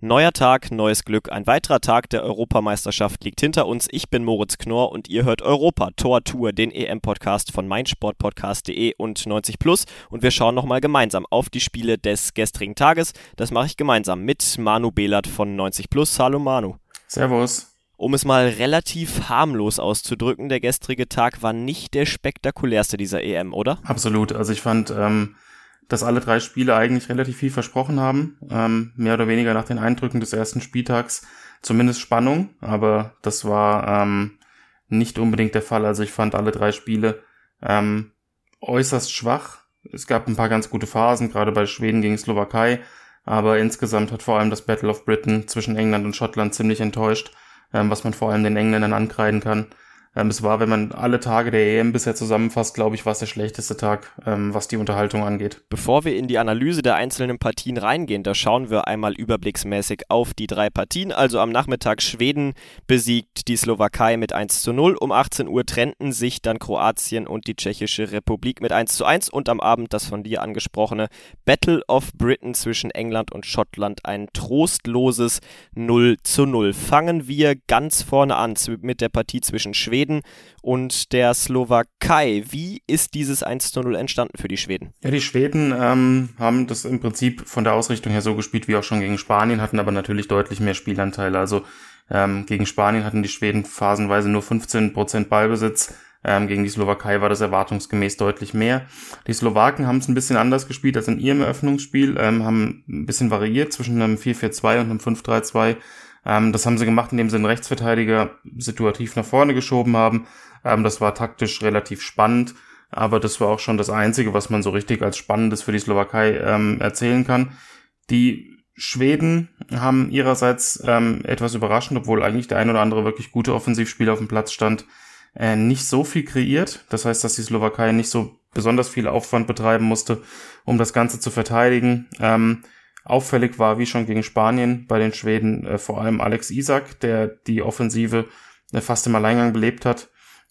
Neuer Tag, neues Glück. Ein weiterer Tag der Europameisterschaft liegt hinter uns. Ich bin Moritz Knorr und ihr hört Europa Tor Tour, den EM-Podcast von meinsportpodcast.de und 90 Plus. Und wir schauen nochmal gemeinsam auf die Spiele des gestrigen Tages. Das mache ich gemeinsam mit Manu Behlert von 90 Plus. Hallo Manu. Servus. Um es mal relativ harmlos auszudrücken, der gestrige Tag war nicht der spektakulärste dieser EM, oder? Absolut. Also ich fand, ähm, dass alle drei Spiele eigentlich relativ viel versprochen haben. Ähm, mehr oder weniger nach den Eindrücken des ersten Spieltags. Zumindest Spannung, aber das war ähm, nicht unbedingt der Fall. Also ich fand alle drei Spiele ähm, äußerst schwach. Es gab ein paar ganz gute Phasen, gerade bei Schweden gegen Slowakei. Aber insgesamt hat vor allem das Battle of Britain zwischen England und Schottland ziemlich enttäuscht, ähm, was man vor allem den Engländern ankreiden kann. Ähm, es war, wenn man alle Tage der EM bisher zusammenfasst, glaube ich, war es der schlechteste Tag, ähm, was die Unterhaltung angeht. Bevor wir in die Analyse der einzelnen Partien reingehen, da schauen wir einmal überblicksmäßig auf die drei Partien. Also am Nachmittag Schweden besiegt die Slowakei mit 1 zu 0. Um 18 Uhr trennten sich dann Kroatien und die Tschechische Republik mit 1 zu 1 und am Abend das von dir angesprochene Battle of Britain zwischen England und Schottland ein trostloses 0 zu 0. Fangen wir ganz vorne an mit der Partie zwischen Schweden Schweden und der Slowakei. Wie ist dieses 1 zu 0 entstanden für die Schweden? Ja, die Schweden ähm, haben das im Prinzip von der Ausrichtung her so gespielt wie auch schon gegen Spanien, hatten aber natürlich deutlich mehr Spielanteile. Also ähm, gegen Spanien hatten die Schweden phasenweise nur 15% Ballbesitz. Ähm, gegen die Slowakei war das erwartungsgemäß deutlich mehr. Die Slowaken haben es ein bisschen anders gespielt als in ihrem Eröffnungsspiel, ähm, haben ein bisschen variiert zwischen einem 4-4-2 und einem 5-3-2. Ähm, das haben sie gemacht, indem sie den Rechtsverteidiger situativ nach vorne geschoben haben. Ähm, das war taktisch relativ spannend, aber das war auch schon das Einzige, was man so richtig als Spannendes für die Slowakei ähm, erzählen kann. Die Schweden haben ihrerseits ähm, etwas überraschend, obwohl eigentlich der ein oder andere wirklich gute Offensivspieler auf dem Platz stand, äh, nicht so viel kreiert. Das heißt, dass die Slowakei nicht so besonders viel Aufwand betreiben musste, um das Ganze zu verteidigen. Ähm, Auffällig war, wie schon gegen Spanien, bei den Schweden äh, vor allem Alex Isak, der die Offensive äh, fast im Alleingang belebt hat.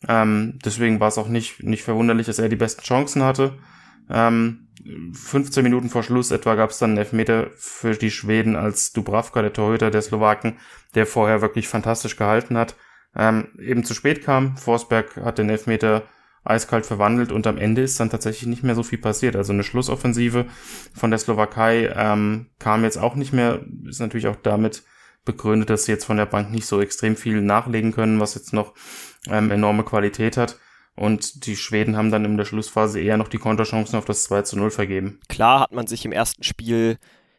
Ähm, deswegen war es auch nicht, nicht verwunderlich, dass er die besten Chancen hatte. Ähm, 15 Minuten vor Schluss etwa gab es dann einen Elfmeter für die Schweden als Dubravka, der Torhüter der Slowaken, der vorher wirklich fantastisch gehalten hat, ähm, eben zu spät kam. Forsberg hat den Elfmeter eiskalt verwandelt und am Ende ist dann tatsächlich nicht mehr so viel passiert. Also eine Schlussoffensive von der Slowakei ähm, kam jetzt auch nicht mehr, ist natürlich auch damit begründet, dass sie jetzt von der Bank nicht so extrem viel nachlegen können, was jetzt noch ähm, enorme Qualität hat. Und die Schweden haben dann in der Schlussphase eher noch die Konterchancen auf das 2 zu 0 vergeben. Klar hat man sich im ersten Spiel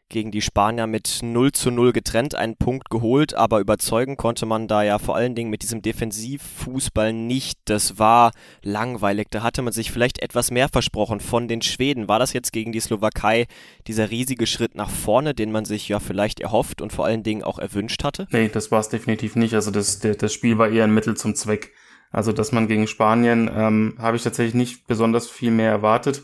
gegen die Spanier mit 0 zu 0 getrennt einen Punkt geholt, aber überzeugen konnte man da ja vor allen Dingen mit diesem Defensivfußball nicht. Das war langweilig. Da hatte man sich vielleicht etwas mehr versprochen von den Schweden. War das jetzt gegen die Slowakei dieser riesige Schritt nach vorne, den man sich ja vielleicht erhofft und vor allen Dingen auch erwünscht hatte? Nee, das war es definitiv nicht. Also das, das Spiel war eher ein Mittel zum Zweck. Also dass man gegen Spanien ähm, habe ich tatsächlich nicht besonders viel mehr erwartet.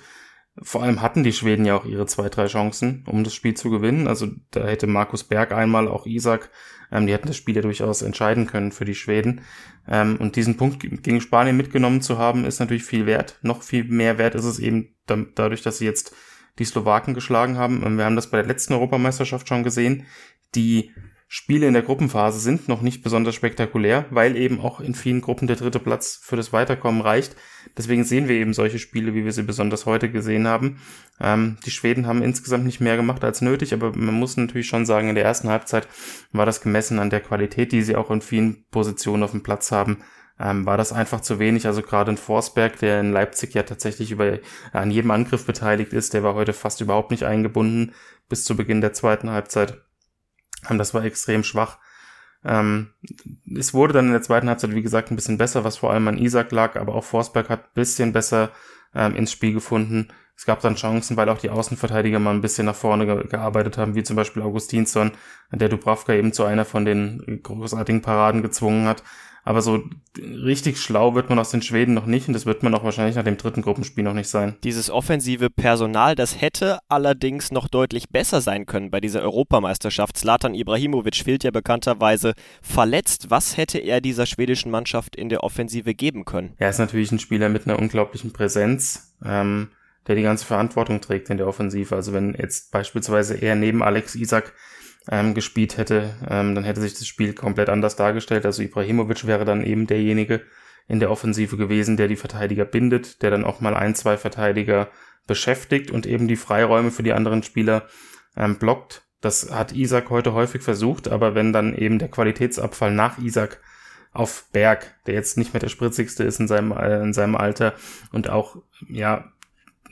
Vor allem hatten die Schweden ja auch ihre zwei, drei Chancen, um das Spiel zu gewinnen. Also da hätte Markus Berg einmal, auch Isaac, ähm, die hätten das Spiel ja durchaus entscheiden können für die Schweden. Ähm, und diesen Punkt gegen Spanien mitgenommen zu haben, ist natürlich viel wert. Noch viel mehr wert ist es eben dadurch, dass sie jetzt die Slowaken geschlagen haben. Ähm, wir haben das bei der letzten Europameisterschaft schon gesehen. Die Spiele in der Gruppenphase sind noch nicht besonders spektakulär, weil eben auch in vielen Gruppen der dritte Platz für das Weiterkommen reicht. Deswegen sehen wir eben solche Spiele, wie wir sie besonders heute gesehen haben. Ähm, die Schweden haben insgesamt nicht mehr gemacht als nötig, aber man muss natürlich schon sagen, in der ersten Halbzeit war das gemessen an der Qualität, die sie auch in vielen Positionen auf dem Platz haben, ähm, war das einfach zu wenig. Also gerade in Forsberg, der in Leipzig ja tatsächlich über, an jedem Angriff beteiligt ist, der war heute fast überhaupt nicht eingebunden bis zu Beginn der zweiten Halbzeit. Ähm, das war extrem schwach. Ähm, es wurde dann in der zweiten Halbzeit, wie gesagt, ein bisschen besser, was vor allem an Isaac lag, aber auch Forsberg hat ein bisschen besser ähm, ins Spiel gefunden. Es gab dann Chancen, weil auch die Außenverteidiger mal ein bisschen nach vorne ge gearbeitet haben, wie zum Beispiel Augustinsson, der Dubravka eben zu einer von den großartigen Paraden gezwungen hat. Aber so richtig schlau wird man aus den Schweden noch nicht und das wird man auch wahrscheinlich nach dem dritten Gruppenspiel noch nicht sein. Dieses offensive Personal, das hätte allerdings noch deutlich besser sein können bei dieser Europameisterschaft. Zlatan Ibrahimovic fehlt ja bekannterweise verletzt. Was hätte er dieser schwedischen Mannschaft in der Offensive geben können? Er ist natürlich ein Spieler mit einer unglaublichen Präsenz. Ähm, der die ganze Verantwortung trägt in der Offensive. Also wenn jetzt beispielsweise er neben Alex Isak ähm, gespielt hätte, ähm, dann hätte sich das Spiel komplett anders dargestellt. Also Ibrahimovic wäre dann eben derjenige in der Offensive gewesen, der die Verteidiger bindet, der dann auch mal ein, zwei Verteidiger beschäftigt und eben die Freiräume für die anderen Spieler ähm, blockt. Das hat Isaac heute häufig versucht, aber wenn dann eben der Qualitätsabfall nach Isaac auf Berg, der jetzt nicht mehr der spritzigste ist in seinem, äh, in seinem Alter und auch, ja,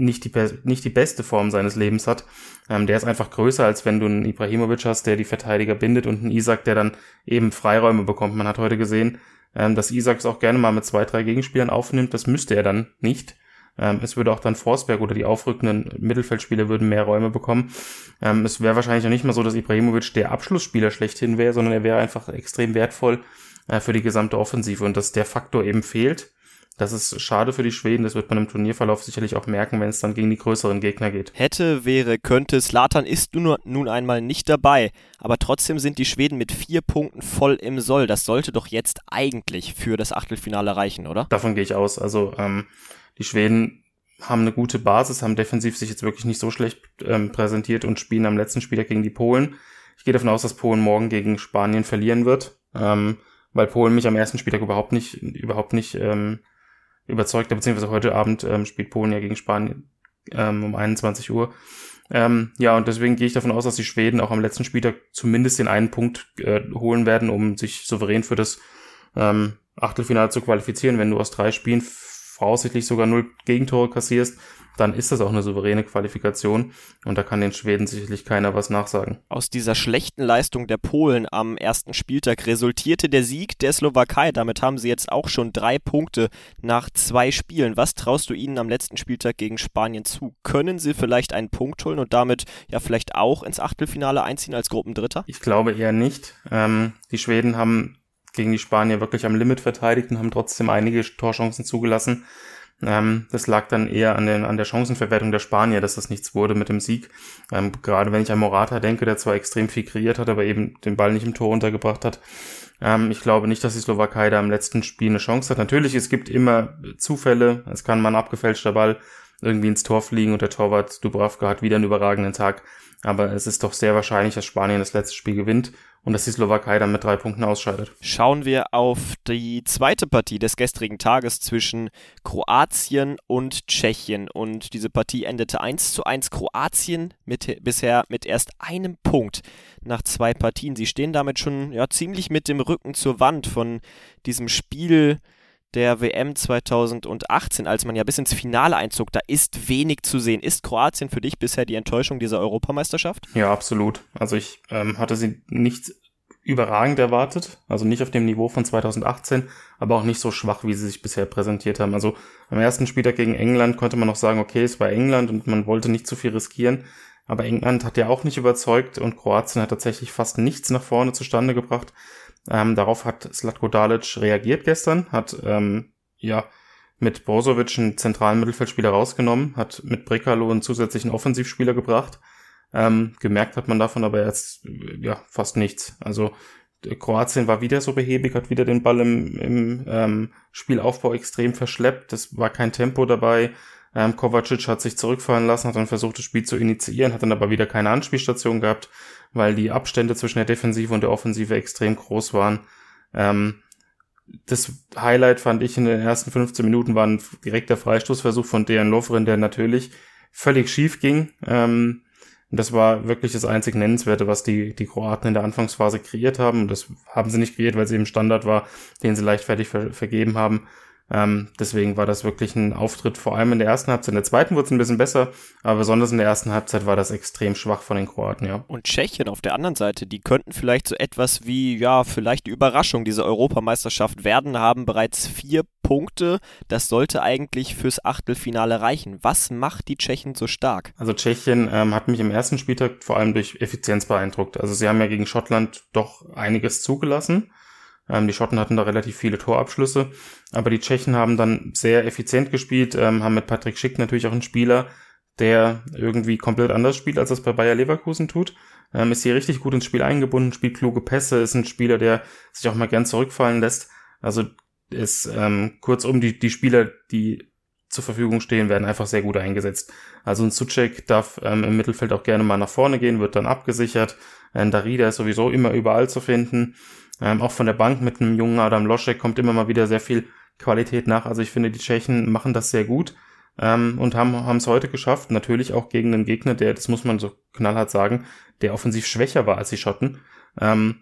nicht die, nicht die beste Form seines Lebens hat. Ähm, der ist einfach größer, als wenn du einen Ibrahimovic hast, der die Verteidiger bindet und einen Isaac, der dann eben Freiräume bekommt. Man hat heute gesehen, ähm, dass Isaac es auch gerne mal mit zwei, drei Gegenspielern aufnimmt. Das müsste er dann nicht. Ähm, es würde auch dann Forsberg oder die aufrückenden Mittelfeldspieler würden mehr Räume bekommen. Ähm, es wäre wahrscheinlich auch nicht mal so, dass Ibrahimovic der Abschlussspieler schlechthin wäre, sondern er wäre einfach extrem wertvoll äh, für die gesamte Offensive und dass der Faktor eben fehlt das ist schade für die Schweden, das wird man im Turnierverlauf sicherlich auch merken, wenn es dann gegen die größeren Gegner geht. Hätte, wäre, könnte, Slatan ist nun, nun einmal nicht dabei, aber trotzdem sind die Schweden mit vier Punkten voll im Soll. Das sollte doch jetzt eigentlich für das Achtelfinale reichen, oder? Davon gehe ich aus. Also ähm, die Schweden haben eine gute Basis, haben defensiv sich jetzt wirklich nicht so schlecht ähm, präsentiert und spielen am letzten Spieltag gegen die Polen. Ich gehe davon aus, dass Polen morgen gegen Spanien verlieren wird, ähm, weil Polen mich am ersten Spieltag überhaupt nicht, überhaupt nicht ähm, überzeugt, beziehungsweise heute Abend ähm, spielt Polen ja gegen Spanien ähm, um 21 Uhr. Ähm, ja, und deswegen gehe ich davon aus, dass die Schweden auch am letzten Spieltag zumindest den einen Punkt äh, holen werden, um sich souverän für das ähm, Achtelfinale zu qualifizieren. Wenn du aus drei Spielen voraussichtlich sogar null Gegentore kassierst, dann ist das auch eine souveräne Qualifikation und da kann den Schweden sicherlich keiner was nachsagen. Aus dieser schlechten Leistung der Polen am ersten Spieltag resultierte der Sieg der Slowakei. Damit haben sie jetzt auch schon drei Punkte nach zwei Spielen. Was traust du ihnen am letzten Spieltag gegen Spanien zu? Können sie vielleicht einen Punkt holen und damit ja vielleicht auch ins Achtelfinale einziehen als Gruppendritter? Ich glaube eher nicht. Ähm, die Schweden haben gegen die Spanier wirklich am Limit verteidigt und haben trotzdem einige Torchancen zugelassen. Ähm, das lag dann eher an, den, an der Chancenverwertung der Spanier, dass das nichts wurde mit dem Sieg. Ähm, gerade wenn ich an Morata denke, der zwar extrem viel kreiert hat, aber eben den Ball nicht im Tor untergebracht hat. Ähm, ich glaube nicht, dass die Slowakei da im letzten Spiel eine Chance hat. Natürlich, es gibt immer Zufälle. Es kann mal ein abgefälschter Ball irgendwie ins Tor fliegen und der Torwart Dubravka hat wieder einen überragenden Tag. Aber es ist doch sehr wahrscheinlich, dass Spanien das letzte Spiel gewinnt und dass die Slowakei dann mit drei Punkten ausscheidet. Schauen wir auf die zweite Partie des gestrigen Tages zwischen Kroatien und Tschechien. Und diese Partie endete 1 zu 1. Kroatien mit, bisher mit erst einem Punkt nach zwei Partien. Sie stehen damit schon ja, ziemlich mit dem Rücken zur Wand von diesem Spiel der WM 2018, als man ja bis ins Finale einzog, da ist wenig zu sehen. Ist Kroatien für dich bisher die Enttäuschung dieser Europameisterschaft? Ja, absolut. Also ich ähm, hatte sie nicht überragend erwartet, also nicht auf dem Niveau von 2018, aber auch nicht so schwach, wie sie sich bisher präsentiert haben. Also am ersten Spieltag gegen England konnte man noch sagen, okay, es war England und man wollte nicht zu viel riskieren, aber England hat ja auch nicht überzeugt und Kroatien hat tatsächlich fast nichts nach vorne zustande gebracht. Ähm, darauf hat Slatko Dalic reagiert gestern, hat ähm, ja mit Brozovic einen zentralen Mittelfeldspieler rausgenommen, hat mit Brekalo einen zusätzlichen Offensivspieler gebracht. Ähm, gemerkt hat man davon aber jetzt ja fast nichts. Also Kroatien war wieder so behäbig, hat wieder den Ball im, im ähm, Spielaufbau extrem verschleppt. Es war kein Tempo dabei. Ähm, Kovacic hat sich zurückfallen lassen, hat dann versucht, das Spiel zu initiieren, hat dann aber wieder keine Anspielstation gehabt weil die Abstände zwischen der Defensive und der Offensive extrem groß waren. Ähm, das Highlight fand ich in den ersten 15 Minuten war ein direkter Freistoßversuch von Dejan Lovren, der natürlich völlig schief ging. Ähm, das war wirklich das einzig Nennenswerte, was die, die Kroaten in der Anfangsphase kreiert haben. Das haben sie nicht kreiert, weil es eben Standard war, den sie leichtfertig ver vergeben haben. Ähm, deswegen war das wirklich ein Auftritt, vor allem in der ersten Halbzeit. In der zweiten wurde es ein bisschen besser, aber besonders in der ersten Halbzeit war das extrem schwach von den Kroaten, ja. Und Tschechien auf der anderen Seite, die könnten vielleicht so etwas wie, ja, vielleicht die Überraschung dieser Europameisterschaft werden, haben bereits vier Punkte. Das sollte eigentlich fürs Achtelfinale reichen. Was macht die Tschechen so stark? Also Tschechien ähm, hat mich im ersten Spieltag vor allem durch Effizienz beeindruckt. Also sie haben ja gegen Schottland doch einiges zugelassen. Ähm, die Schotten hatten da relativ viele Torabschlüsse, aber die Tschechen haben dann sehr effizient gespielt, ähm, haben mit Patrick Schick natürlich auch einen Spieler, der irgendwie komplett anders spielt, als das bei Bayer Leverkusen tut. Ähm, ist hier richtig gut ins Spiel eingebunden, spielt kluge Pässe, ist ein Spieler, der sich auch mal gern zurückfallen lässt. Also ist ähm, kurzum die, die Spieler, die zur Verfügung stehen, werden einfach sehr gut eingesetzt. Also ein Suchek darf ähm, im Mittelfeld auch gerne mal nach vorne gehen, wird dann abgesichert. Ein Darida ist sowieso immer überall zu finden. Ähm, auch von der Bank mit einem jungen Adam Loschek kommt immer mal wieder sehr viel Qualität nach. Also ich finde, die Tschechen machen das sehr gut ähm, und haben es heute geschafft. Natürlich auch gegen einen Gegner, der, das muss man so knallhart sagen, der offensiv schwächer war als die Schotten. Ähm,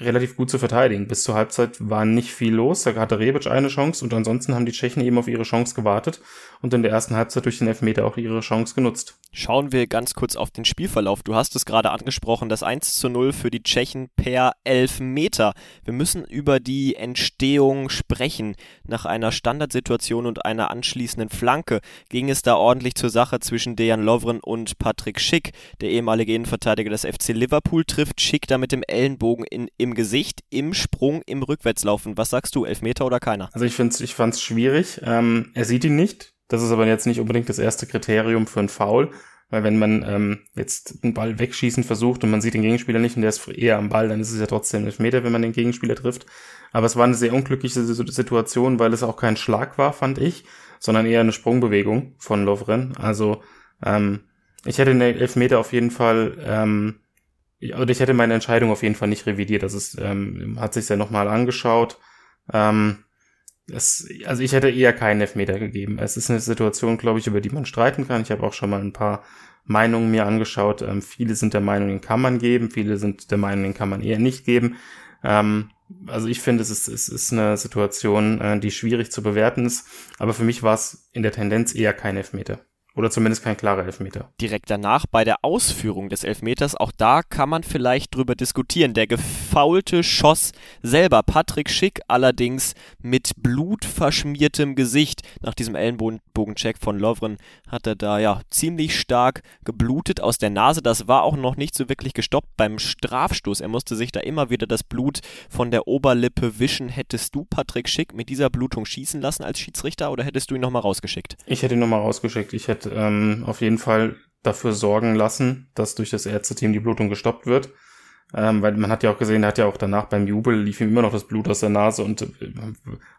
relativ gut zu verteidigen. Bis zur Halbzeit war nicht viel los. Da hatte Rebic eine Chance und ansonsten haben die Tschechen eben auf ihre Chance gewartet und in der ersten Halbzeit durch den Elfmeter auch ihre Chance genutzt. Schauen wir ganz kurz auf den Spielverlauf. Du hast es gerade angesprochen, das 1 zu 0 für die Tschechen per Elfmeter. Wir müssen über die Entstehung sprechen. Nach einer Standardsituation und einer anschließenden Flanke ging es da ordentlich zur Sache zwischen Dejan Lovren und Patrick Schick. Der ehemalige Innenverteidiger des FC Liverpool trifft Schick da mit dem Ellenbogen in, im Gesicht, im Sprung, im Rückwärtslaufen. Was sagst du, Elfmeter oder keiner? Also ich, find's, ich fand es schwierig. Ähm, er sieht ihn nicht das ist aber jetzt nicht unbedingt das erste Kriterium für einen Foul, weil wenn man ähm, jetzt einen Ball wegschießen versucht und man sieht den Gegenspieler nicht und der ist eher am Ball, dann ist es ja trotzdem ein Meter, wenn man den Gegenspieler trifft. Aber es war eine sehr unglückliche Situation, weil es auch kein Schlag war, fand ich, sondern eher eine Sprungbewegung von Lovren. Also ähm, ich hätte den Elfmeter auf jeden Fall, ähm, oder ich hätte meine Entscheidung auf jeden Fall nicht revidiert. Das ist, ähm, hat sich ja nochmal angeschaut. Ähm, es, also ich hätte eher keinen Elfmeter gegeben. Es ist eine Situation, glaube ich, über die man streiten kann. Ich habe auch schon mal ein paar Meinungen mir angeschaut. Ähm, viele sind der Meinung, den kann man geben, viele sind der Meinung, den kann man eher nicht geben. Ähm, also ich finde, es ist, es ist eine Situation, äh, die schwierig zu bewerten ist. Aber für mich war es in der Tendenz eher kein Elfmeter. Oder zumindest kein klarer Elfmeter. Direkt danach bei der Ausführung des Elfmeters, auch da kann man vielleicht drüber diskutieren. Der gefaulte schoss selber Patrick Schick allerdings mit blutverschmiertem Gesicht. Nach diesem Ellenbogencheck von Lovren hat er da ja ziemlich stark geblutet aus der Nase. Das war auch noch nicht so wirklich gestoppt beim Strafstoß. Er musste sich da immer wieder das Blut von der Oberlippe wischen. Hättest du Patrick Schick mit dieser Blutung schießen lassen als Schiedsrichter oder hättest du ihn nochmal rausgeschickt? Ich hätte ihn nochmal rausgeschickt. Ich hätte ähm, auf jeden Fall dafür sorgen lassen, dass durch das Ärzteteam die Blutung gestoppt wird. Ähm, weil man hat ja auch gesehen, er hat ja auch danach beim Jubel lief ihm immer noch das Blut aus der Nase und äh,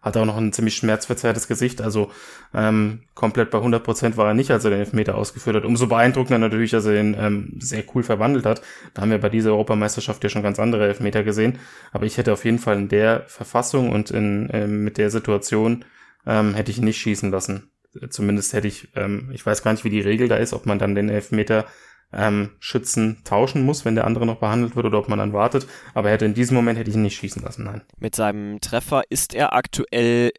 hat auch noch ein ziemlich schmerzverzerrtes Gesicht. Also ähm, komplett bei 100 Prozent war er nicht, als er den Elfmeter ausgeführt hat. Umso beeindruckender natürlich, dass er den ähm, sehr cool verwandelt hat. Da haben wir bei dieser Europameisterschaft ja schon ganz andere Elfmeter gesehen. Aber ich hätte auf jeden Fall in der Verfassung und in, äh, mit der Situation ähm, hätte ich ihn nicht schießen lassen zumindest hätte ich, ähm, ich weiß gar nicht, wie die Regel da ist, ob man dann den Elfmeter ähm, Schützen tauschen muss, wenn der andere noch behandelt wird oder ob man dann wartet. Aber er hätte in diesem Moment hätte ich ihn nicht schießen lassen, nein. Mit seinem Treffer ist er aktuell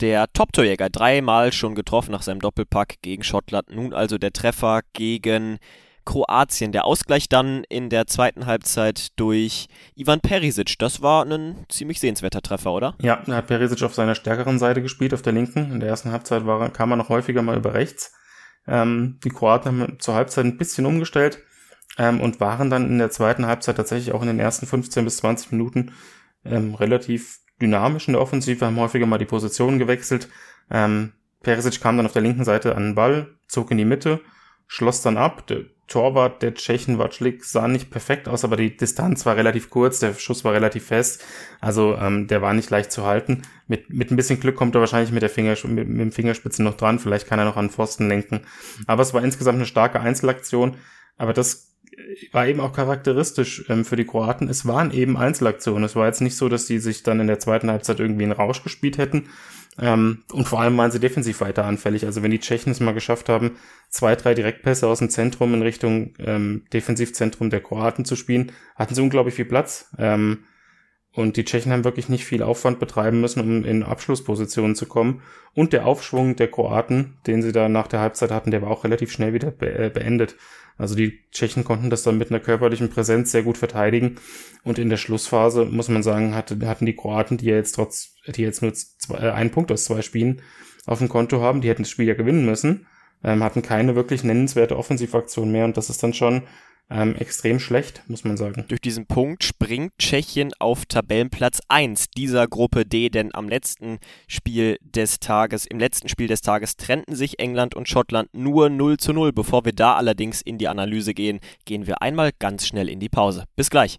der Top-Torjäger. Dreimal schon getroffen nach seinem Doppelpack gegen Schottland. Nun also der Treffer gegen Kroatien. Der Ausgleich dann in der zweiten Halbzeit durch Ivan Perisic. Das war ein ziemlich sehenswerter Treffer, oder? Ja, er hat Perisic auf seiner stärkeren Seite gespielt, auf der linken. In der ersten Halbzeit war, kam er noch häufiger mal über rechts. Ähm, die Kroaten haben zur Halbzeit ein bisschen umgestellt ähm, und waren dann in der zweiten Halbzeit tatsächlich auch in den ersten 15 bis 20 Minuten ähm, relativ dynamisch in der Offensive, haben häufiger mal die Position gewechselt. Ähm, Perisic kam dann auf der linken Seite an den Ball, zog in die Mitte, schloss dann ab. Der Torwart der Tschechen Watschlik sah nicht perfekt aus, aber die Distanz war relativ kurz, der Schuss war relativ fest, also ähm, der war nicht leicht zu halten. Mit, mit ein bisschen Glück kommt er wahrscheinlich mit der Finger, mit, mit dem Fingerspitze noch dran, vielleicht kann er noch an Pfosten lenken. Aber es war insgesamt eine starke Einzelaktion, aber das war eben auch charakteristisch ähm, für die Kroaten. Es waren eben Einzelaktionen. Es war jetzt nicht so, dass die sich dann in der zweiten Halbzeit irgendwie einen Rausch gespielt hätten, ähm, und vor allem waren sie defensiv weiter anfällig. Also wenn die Tschechen es mal geschafft haben, zwei, drei Direktpässe aus dem Zentrum in Richtung ähm, Defensivzentrum der Kroaten zu spielen, hatten sie unglaublich viel Platz. Ähm, Und die Tschechen haben wirklich nicht viel Aufwand betreiben müssen, um in Abschlusspositionen zu kommen. Und der Aufschwung der Kroaten, den sie da nach der Halbzeit hatten, der war auch relativ schnell wieder be äh, beendet. Also die Tschechen konnten das dann mit einer körperlichen Präsenz sehr gut verteidigen. Und in der Schlussphase, muss man sagen, hatte, hatten die Kroaten, die ja jetzt trotz, die jetzt nur zwei, äh, einen Punkt aus zwei Spielen auf dem Konto haben, die hätten das Spiel ja gewinnen müssen, ähm, hatten keine wirklich nennenswerte Offensivaktion mehr. Und das ist dann schon ähm, extrem schlecht, muss man sagen. Durch diesen Punkt springt Tschechien auf Tabellenplatz 1 dieser Gruppe D, denn am letzten Spiel des Tages, im letzten Spiel des Tages trennten sich England und Schottland nur 0 zu 0. Bevor wir da allerdings in die Analyse gehen, gehen wir einmal ganz schnell in die Pause. Bis gleich.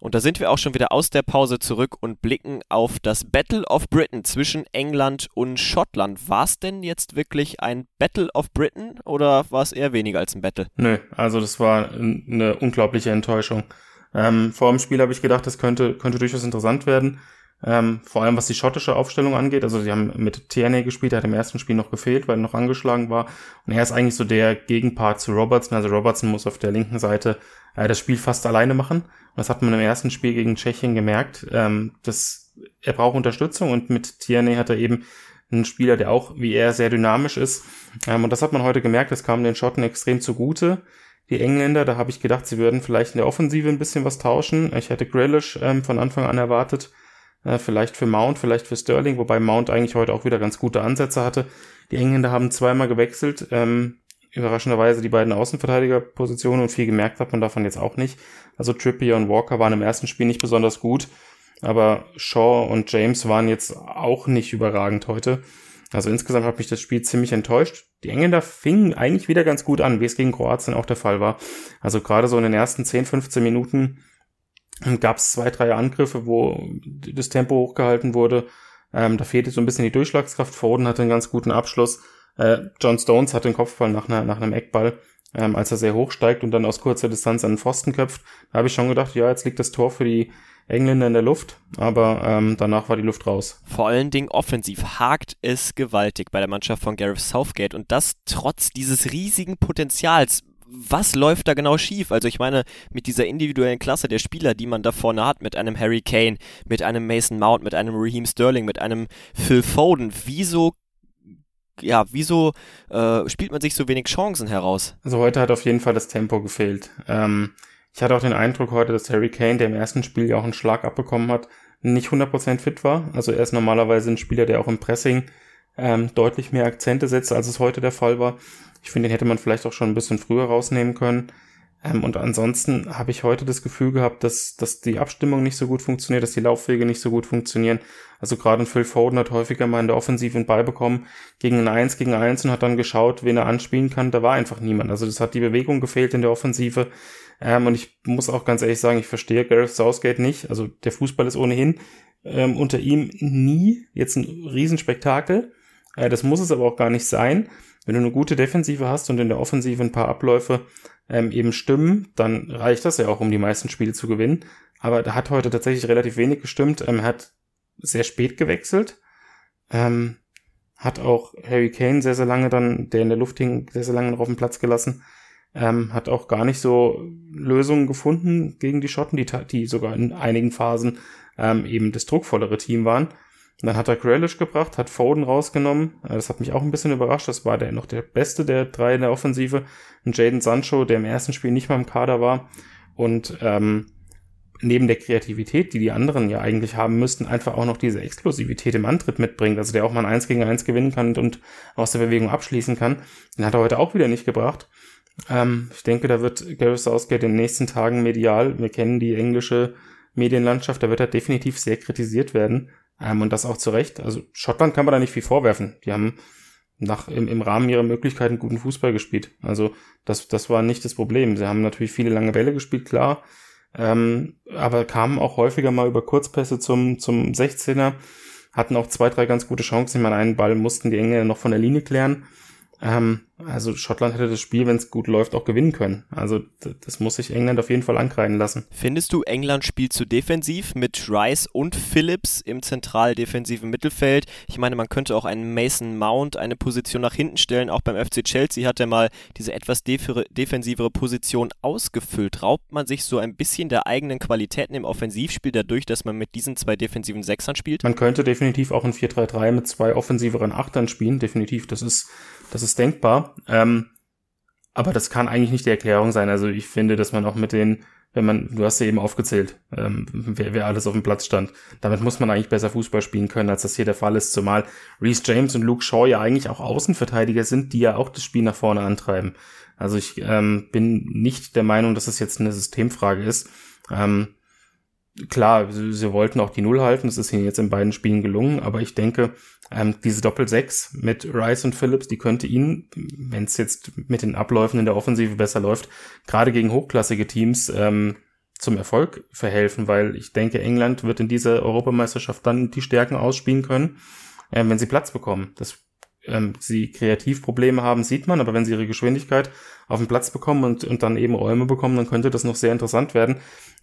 Und da sind wir auch schon wieder aus der Pause zurück und blicken auf das Battle of Britain zwischen England und Schottland. War es denn jetzt wirklich ein Battle of Britain oder war es eher weniger als ein Battle? Nö, also das war eine unglaubliche Enttäuschung. Ähm, vor dem Spiel habe ich gedacht, das könnte, könnte durchaus interessant werden. Ähm, vor allem was die schottische Aufstellung angeht. Also sie haben mit Tierney gespielt, der hat im ersten Spiel noch gefehlt, weil er noch angeschlagen war. Und er ist eigentlich so der Gegenpart zu Robertson. Also Robertson muss auf der linken Seite äh, das Spiel fast alleine machen. Und das hat man im ersten Spiel gegen Tschechien gemerkt. Ähm, dass er braucht Unterstützung und mit Tierney hat er eben einen Spieler, der auch wie er sehr dynamisch ist. Ähm, und das hat man heute gemerkt, das kam den Schotten extrem zugute die Engländer. Da habe ich gedacht, sie würden vielleicht in der Offensive ein bisschen was tauschen. Ich hätte Grealish ähm, von Anfang an erwartet. Äh, vielleicht für Mount, vielleicht für Sterling, wobei Mount eigentlich heute auch wieder ganz gute Ansätze hatte. Die Engländer haben zweimal gewechselt. Ähm, überraschenderweise die beiden Außenverteidigerpositionen und viel gemerkt hat man davon jetzt auch nicht. Also Trippier und Walker waren im ersten Spiel nicht besonders gut, aber Shaw und James waren jetzt auch nicht überragend heute. Also insgesamt hat mich das Spiel ziemlich enttäuscht. Die Engländer fingen eigentlich wieder ganz gut an, wie es gegen Kroatien auch der Fall war. Also gerade so in den ersten 10, 15 Minuten gab es zwei, drei Angriffe, wo das Tempo hochgehalten wurde. Ähm, da fehlte so ein bisschen die Durchschlagskraft. Foden hatte einen ganz guten Abschluss. Äh, John Stones hat den Kopfball nach, einer, nach einem Eckball, ähm, als er sehr hoch steigt und dann aus kurzer Distanz an den Pfosten köpft. Da habe ich schon gedacht, ja, jetzt liegt das Tor für die Engländer in der Luft, aber ähm, danach war die Luft raus. Vor allen Dingen offensiv hakt es gewaltig bei der Mannschaft von Gareth Southgate und das trotz dieses riesigen Potenzials. Was läuft da genau schief? Also ich meine, mit dieser individuellen Klasse der Spieler, die man da vorne hat, mit einem Harry Kane, mit einem Mason Mount, mit einem Raheem Sterling, mit einem Phil Foden, wieso ja, wieso äh, spielt man sich so wenig Chancen heraus? Also heute hat auf jeden Fall das Tempo gefehlt. Ähm, ich hatte auch den Eindruck heute, dass Harry Kane, der im ersten Spiel ja auch einen Schlag abbekommen hat, nicht 100% fit war. Also er ist normalerweise ein Spieler, der auch im Pressing ähm, deutlich mehr Akzente setzt, als es heute der Fall war. Ich finde, den hätte man vielleicht auch schon ein bisschen früher rausnehmen können. Ähm, und ansonsten habe ich heute das Gefühl gehabt, dass, dass die Abstimmung nicht so gut funktioniert, dass die Laufwege nicht so gut funktionieren. Also gerade Phil Foden hat häufiger mal in der Offensive einen Ball bekommen gegen ein Eins gegen Eins und hat dann geschaut, wen er anspielen kann. Da war einfach niemand. Also das hat die Bewegung gefehlt in der Offensive. Ähm, und ich muss auch ganz ehrlich sagen, ich verstehe Gareth Southgate nicht. Also der Fußball ist ohnehin ähm, unter ihm nie jetzt ein Riesenspektakel. Äh, das muss es aber auch gar nicht sein. Wenn du eine gute Defensive hast und in der Offensive ein paar Abläufe ähm, eben stimmen, dann reicht das ja auch, um die meisten Spiele zu gewinnen. Aber da hat heute tatsächlich relativ wenig gestimmt. Ähm, hat sehr spät gewechselt. Ähm, hat auch Harry Kane sehr, sehr lange dann, der in der Luft hing, sehr, sehr lange noch auf dem Platz gelassen. Ähm, hat auch gar nicht so Lösungen gefunden gegen die Schotten, die, die sogar in einigen Phasen ähm, eben das druckvollere Team waren. Dann hat er Grealish gebracht, hat Foden rausgenommen. Äh, das hat mich auch ein bisschen überrascht. Das war der noch der beste der drei in der Offensive. Und Jaden Sancho, der im ersten Spiel nicht mal im Kader war. Und ähm, neben der Kreativität, die die anderen ja eigentlich haben müssten, einfach auch noch diese Explosivität im Antritt mitbringt. Also der auch mal ein 1 gegen 1 gewinnen kann und aus der Bewegung abschließen kann. Den hat er heute auch wieder nicht gebracht. Ähm, ich denke, da wird Gareth Southgate in den nächsten Tagen medial, wir kennen die englische Medienlandschaft, da wird er definitiv sehr kritisiert werden. Ähm, und das auch zu Recht. Also Schottland kann man da nicht viel vorwerfen. Die haben nach, im, im Rahmen ihrer Möglichkeiten guten Fußball gespielt. Also das, das war nicht das Problem. Sie haben natürlich viele lange Bälle gespielt, klar. Ähm, aber kamen auch häufiger mal über Kurzpässe zum, zum 16er, hatten auch zwei, drei ganz gute Chancen. Ich meine, einen Ball mussten die Engländer noch von der Linie klären. Ähm, also Schottland hätte das Spiel, wenn es gut läuft, auch gewinnen können. Also das muss sich England auf jeden Fall ankreiden lassen. Findest du, England spielt zu defensiv mit Rice und Phillips im zentral defensiven Mittelfeld? Ich meine, man könnte auch einen Mason Mount eine Position nach hinten stellen. Auch beim FC Chelsea hat er mal diese etwas defensivere Position ausgefüllt. Raubt man sich so ein bisschen der eigenen Qualitäten im Offensivspiel dadurch, dass man mit diesen zwei defensiven Sechsern spielt? Man könnte definitiv auch ein 4-3-3 mit zwei offensiveren Achtern spielen. Definitiv. Das ist das ist denkbar. Ähm, aber das kann eigentlich nicht die Erklärung sein. Also ich finde, dass man auch mit den, wenn man, du hast ja eben aufgezählt, ähm, wer, wer alles auf dem Platz stand. Damit muss man eigentlich besser Fußball spielen können, als das hier der Fall ist. Zumal Reese James und Luke Shaw ja eigentlich auch Außenverteidiger sind, die ja auch das Spiel nach vorne antreiben. Also ich ähm, bin nicht der Meinung, dass das jetzt eine Systemfrage ist. Ähm, klar, sie, sie, wollten auch die Null halten, das ist ihnen jetzt in beiden Spielen gelungen, aber ich denke, ähm, diese Doppel-6 mit Rice und Phillips, die könnte ihnen, wenn es jetzt mit den Abläufen in der Offensive besser läuft, gerade gegen hochklassige Teams ähm, zum Erfolg verhelfen, weil ich denke, England wird in dieser Europameisterschaft dann die Stärken ausspielen können, äh, wenn sie Platz bekommen. Das ähm, sie Kreativprobleme haben, sieht man, aber wenn sie ihre Geschwindigkeit auf den Platz bekommen und, und dann eben Räume bekommen, dann könnte das noch sehr interessant werden.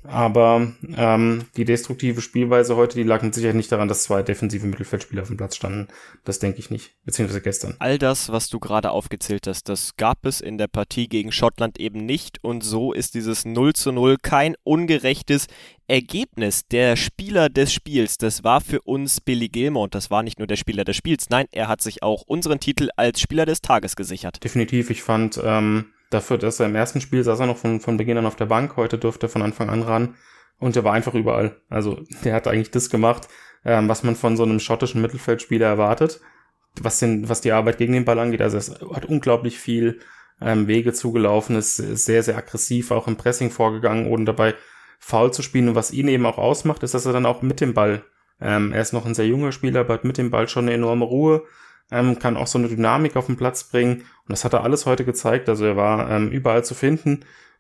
Aber ähm, die destruktive Spielweise heute, die lag mit Sicherheit nicht daran, dass zwei defensive Mittelfeldspieler auf dem Platz standen. Das denke ich nicht, beziehungsweise gestern. All das, was du gerade aufgezählt hast, das gab es in der Partie gegen Schottland eben nicht. Und so ist dieses 0 zu 0 kein ungerechtes Ergebnis. Der Spieler des Spiels, das war für uns Billy Gilmore. Und das war nicht nur der Spieler des Spiels, nein, er hat sich auch unseren Titel als Spieler des Tages gesichert. Definitiv, ich fand... Ähm Dafür, dass er im ersten Spiel saß er noch von, von Beginn an auf der Bank, heute durfte er von Anfang an ran und er war einfach überall. Also der hat eigentlich das gemacht, ähm, was man von so einem schottischen Mittelfeldspieler erwartet, was, den, was die Arbeit gegen den Ball angeht. Also es hat unglaublich viel ähm, Wege zugelaufen, ist, sehr, sehr aggressiv auch im Pressing vorgegangen, ohne dabei faul zu spielen. Und was ihn eben auch ausmacht, ist, dass er dann auch mit dem Ball, ähm, er ist noch ein sehr junger Spieler, aber hat mit dem Ball schon eine enorme Ruhe, ähm, kann auch so eine Dynamik auf den Platz bringen. Und das hat er alles heute gezeigt. Also er war ähm, überall zu finden,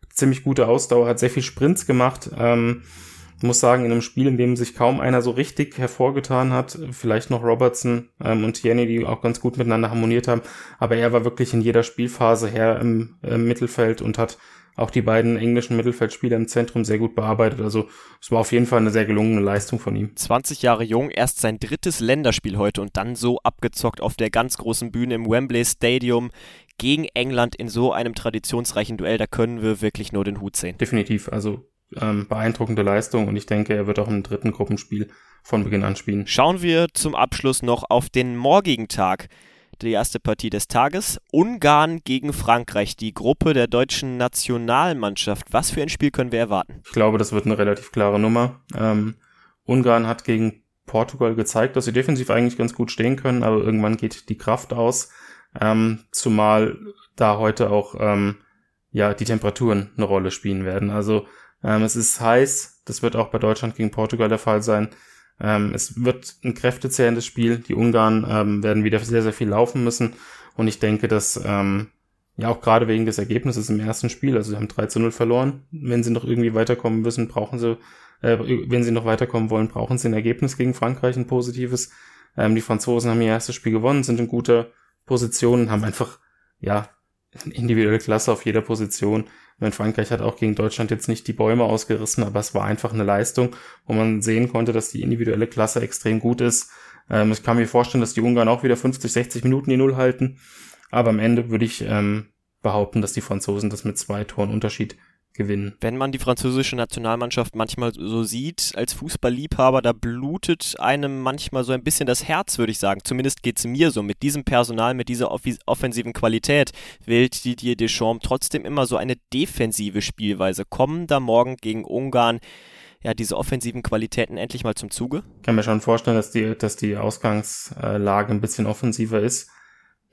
ziemlich gute Ausdauer, hat sehr viel Sprints gemacht. Ähm, muss sagen, in einem Spiel, in dem sich kaum einer so richtig hervorgetan hat, vielleicht noch Robertson ähm, und Tierney, die auch ganz gut miteinander harmoniert haben, aber er war wirklich in jeder Spielphase her im, im Mittelfeld und hat auch die beiden englischen Mittelfeldspieler im Zentrum sehr gut bearbeitet. Also es war auf jeden Fall eine sehr gelungene Leistung von ihm. 20 Jahre jung, erst sein drittes Länderspiel heute und dann so abgezockt auf der ganz großen Bühne im Wembley Stadium gegen England in so einem traditionsreichen Duell. Da können wir wirklich nur den Hut sehen. Definitiv. Also ähm, beeindruckende Leistung und ich denke, er wird auch im dritten Gruppenspiel von Beginn an spielen. Schauen wir zum Abschluss noch auf den morgigen Tag die erste Partie des Tages. Ungarn gegen Frankreich, die Gruppe der deutschen Nationalmannschaft. Was für ein Spiel können wir erwarten? Ich glaube, das wird eine relativ klare Nummer. Ähm, Ungarn hat gegen Portugal gezeigt, dass sie defensiv eigentlich ganz gut stehen können, aber irgendwann geht die Kraft aus. Ähm, zumal da heute auch ähm, ja die Temperaturen eine Rolle spielen werden. Also ähm, es ist heiß, das wird auch bei Deutschland gegen Portugal der Fall sein. Ähm, es wird ein kräftezehrendes Spiel. Die Ungarn ähm, werden wieder sehr, sehr viel laufen müssen. Und ich denke, dass ähm, ja auch gerade wegen des Ergebnisses im ersten Spiel, also sie haben 3 zu 0 verloren. Wenn sie noch irgendwie weiterkommen müssen, brauchen sie, äh, wenn sie noch weiterkommen wollen, brauchen sie ein Ergebnis gegen Frankreich, ein positives. Ähm, die Franzosen haben ihr erstes Spiel gewonnen, sind in guter Position, haben einfach, ja, individuelle Klasse auf jeder Position. Wenn Frankreich hat auch gegen Deutschland jetzt nicht die Bäume ausgerissen, aber es war einfach eine Leistung, wo man sehen konnte, dass die individuelle Klasse extrem gut ist. Ähm, ich kann mir vorstellen, dass die Ungarn auch wieder 50, 60 Minuten die Null halten. Aber am Ende würde ich ähm, behaupten, dass die Franzosen das mit zwei Toren Unterschied gewinnen. Wenn man die französische Nationalmannschaft manchmal so sieht, als Fußballliebhaber, da blutet einem manchmal so ein bisschen das Herz, würde ich sagen. Zumindest geht es mir so. Mit diesem Personal, mit dieser offensiven Qualität wählt Didier Deschamps trotzdem immer so eine defensive Spielweise. Kommen da morgen gegen Ungarn ja, diese offensiven Qualitäten endlich mal zum Zuge? Ich kann mir schon vorstellen, dass die, dass die Ausgangslage ein bisschen offensiver ist.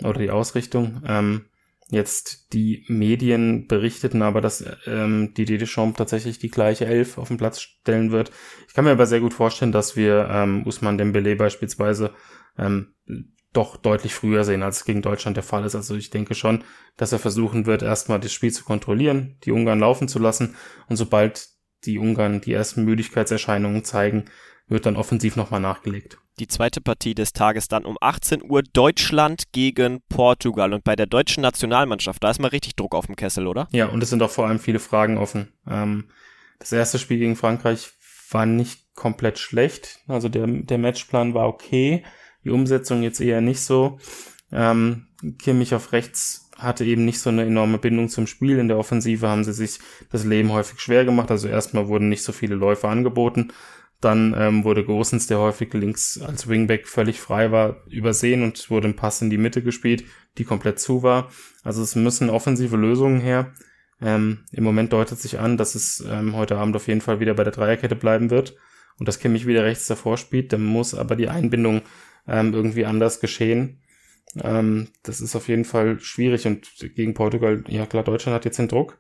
Oder die Ausrichtung. Ähm, Jetzt die Medien berichteten aber, dass ähm, die Deschamps tatsächlich die gleiche Elf auf den Platz stellen wird. Ich kann mir aber sehr gut vorstellen, dass wir ähm, Usman Dembele beispielsweise ähm, doch deutlich früher sehen, als es gegen Deutschland der Fall ist. Also ich denke schon, dass er versuchen wird, erstmal das Spiel zu kontrollieren, die Ungarn laufen zu lassen und sobald die Ungarn die ersten Müdigkeitserscheinungen zeigen, wird dann offensiv nochmal nachgelegt. Die zweite Partie des Tages dann um 18 Uhr Deutschland gegen Portugal. Und bei der deutschen Nationalmannschaft, da ist mal richtig Druck auf dem Kessel, oder? Ja, und es sind auch vor allem viele Fragen offen. Ähm, das erste Spiel gegen Frankreich war nicht komplett schlecht. Also der, der Matchplan war okay. Die Umsetzung jetzt eher nicht so. Ähm, Kimmich auf rechts hatte eben nicht so eine enorme Bindung zum Spiel. In der Offensive haben sie sich das Leben häufig schwer gemacht. Also erstmal wurden nicht so viele Läufe angeboten. Dann ähm, wurde Gosens, der häufig links als Wingback völlig frei war, übersehen und wurde ein Pass in die Mitte gespielt, die komplett zu war. Also es müssen offensive Lösungen her. Ähm, Im Moment deutet sich an, dass es ähm, heute Abend auf jeden Fall wieder bei der Dreierkette bleiben wird und dass Kimmich wieder rechts davor spielt. Dann muss aber die Einbindung ähm, irgendwie anders geschehen. Ähm, das ist auf jeden Fall schwierig und gegen Portugal, ja klar, Deutschland hat jetzt den Druck.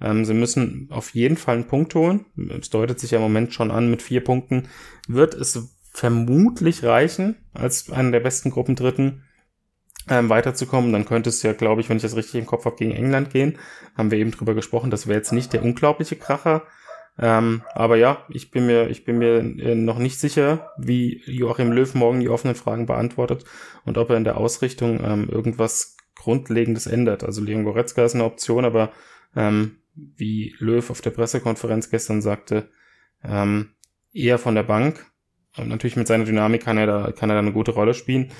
Ähm, sie müssen auf jeden Fall einen Punkt holen. Es deutet sich ja im Moment schon an, mit vier Punkten wird es vermutlich reichen, als einer der besten Gruppendritten ähm, weiterzukommen. Dann könnte es ja, glaube ich, wenn ich das richtig im Kopf habe, gegen England gehen. Haben wir eben drüber gesprochen. Das wäre jetzt nicht der unglaubliche Kracher. Ähm, aber ja, ich bin mir, ich bin mir äh, noch nicht sicher, wie Joachim Löw morgen die offenen Fragen beantwortet und ob er in der Ausrichtung ähm, irgendwas Grundlegendes ändert. Also Leon Goretzka ist eine Option, aber ähm, wie Löw auf der Pressekonferenz gestern sagte, ähm, eher von der Bank. Und natürlich mit seiner Dynamik kann er da, kann er da eine gute Rolle spielen.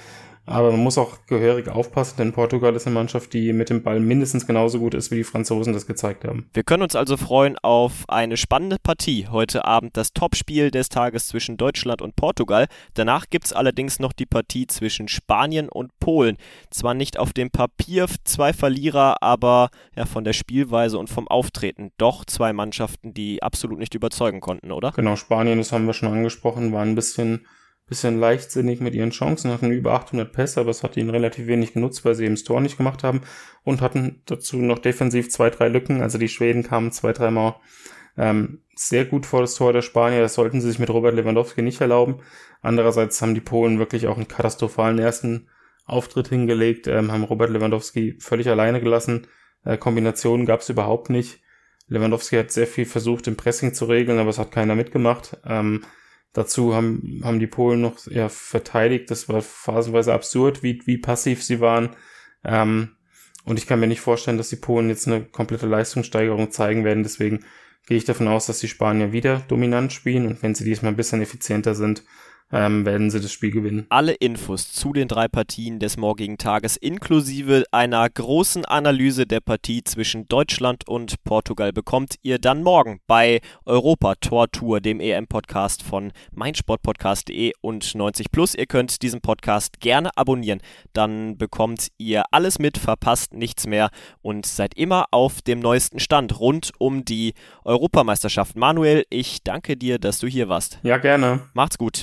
Aber man muss auch gehörig aufpassen, denn Portugal ist eine Mannschaft, die mit dem Ball mindestens genauso gut ist, wie die Franzosen das gezeigt haben. Wir können uns also freuen auf eine spannende Partie. Heute Abend das Topspiel des Tages zwischen Deutschland und Portugal. Danach gibt es allerdings noch die Partie zwischen Spanien und Polen. Zwar nicht auf dem Papier zwei Verlierer, aber ja, von der Spielweise und vom Auftreten doch zwei Mannschaften, die absolut nicht überzeugen konnten, oder? Genau, Spanien, das haben wir schon angesprochen, war ein bisschen bisschen leichtsinnig mit ihren Chancen, hatten über 800 Pässe, aber es hat ihnen relativ wenig genutzt, weil sie eben das Tor nicht gemacht haben und hatten dazu noch defensiv zwei, drei Lücken. Also die Schweden kamen zwei, dreimal ähm, sehr gut vor das Tor der Spanier. Das sollten sie sich mit Robert Lewandowski nicht erlauben. Andererseits haben die Polen wirklich auch einen katastrophalen ersten Auftritt hingelegt, ähm, haben Robert Lewandowski völlig alleine gelassen. Äh, Kombinationen gab es überhaupt nicht. Lewandowski hat sehr viel versucht, im Pressing zu regeln, aber es hat keiner mitgemacht. Ähm, Dazu haben, haben die Polen noch ja, verteidigt. Das war phasenweise absurd, wie, wie passiv sie waren. Ähm, und ich kann mir nicht vorstellen, dass die Polen jetzt eine komplette Leistungssteigerung zeigen werden. Deswegen gehe ich davon aus, dass die Spanier wieder dominant spielen. Und wenn sie diesmal ein bisschen effizienter sind, ähm, werden sie das Spiel gewinnen. Alle Infos zu den drei Partien des morgigen Tages inklusive einer großen Analyse der Partie zwischen Deutschland und Portugal bekommt ihr dann morgen bei Europa Tor Tour, dem EM-Podcast von meinsportpodcast.de und 90 Plus. Ihr könnt diesen Podcast gerne abonnieren, dann bekommt ihr alles mit, verpasst nichts mehr und seid immer auf dem neuesten Stand rund um die Europameisterschaft. Manuel, ich danke dir, dass du hier warst. Ja, gerne. Macht's gut,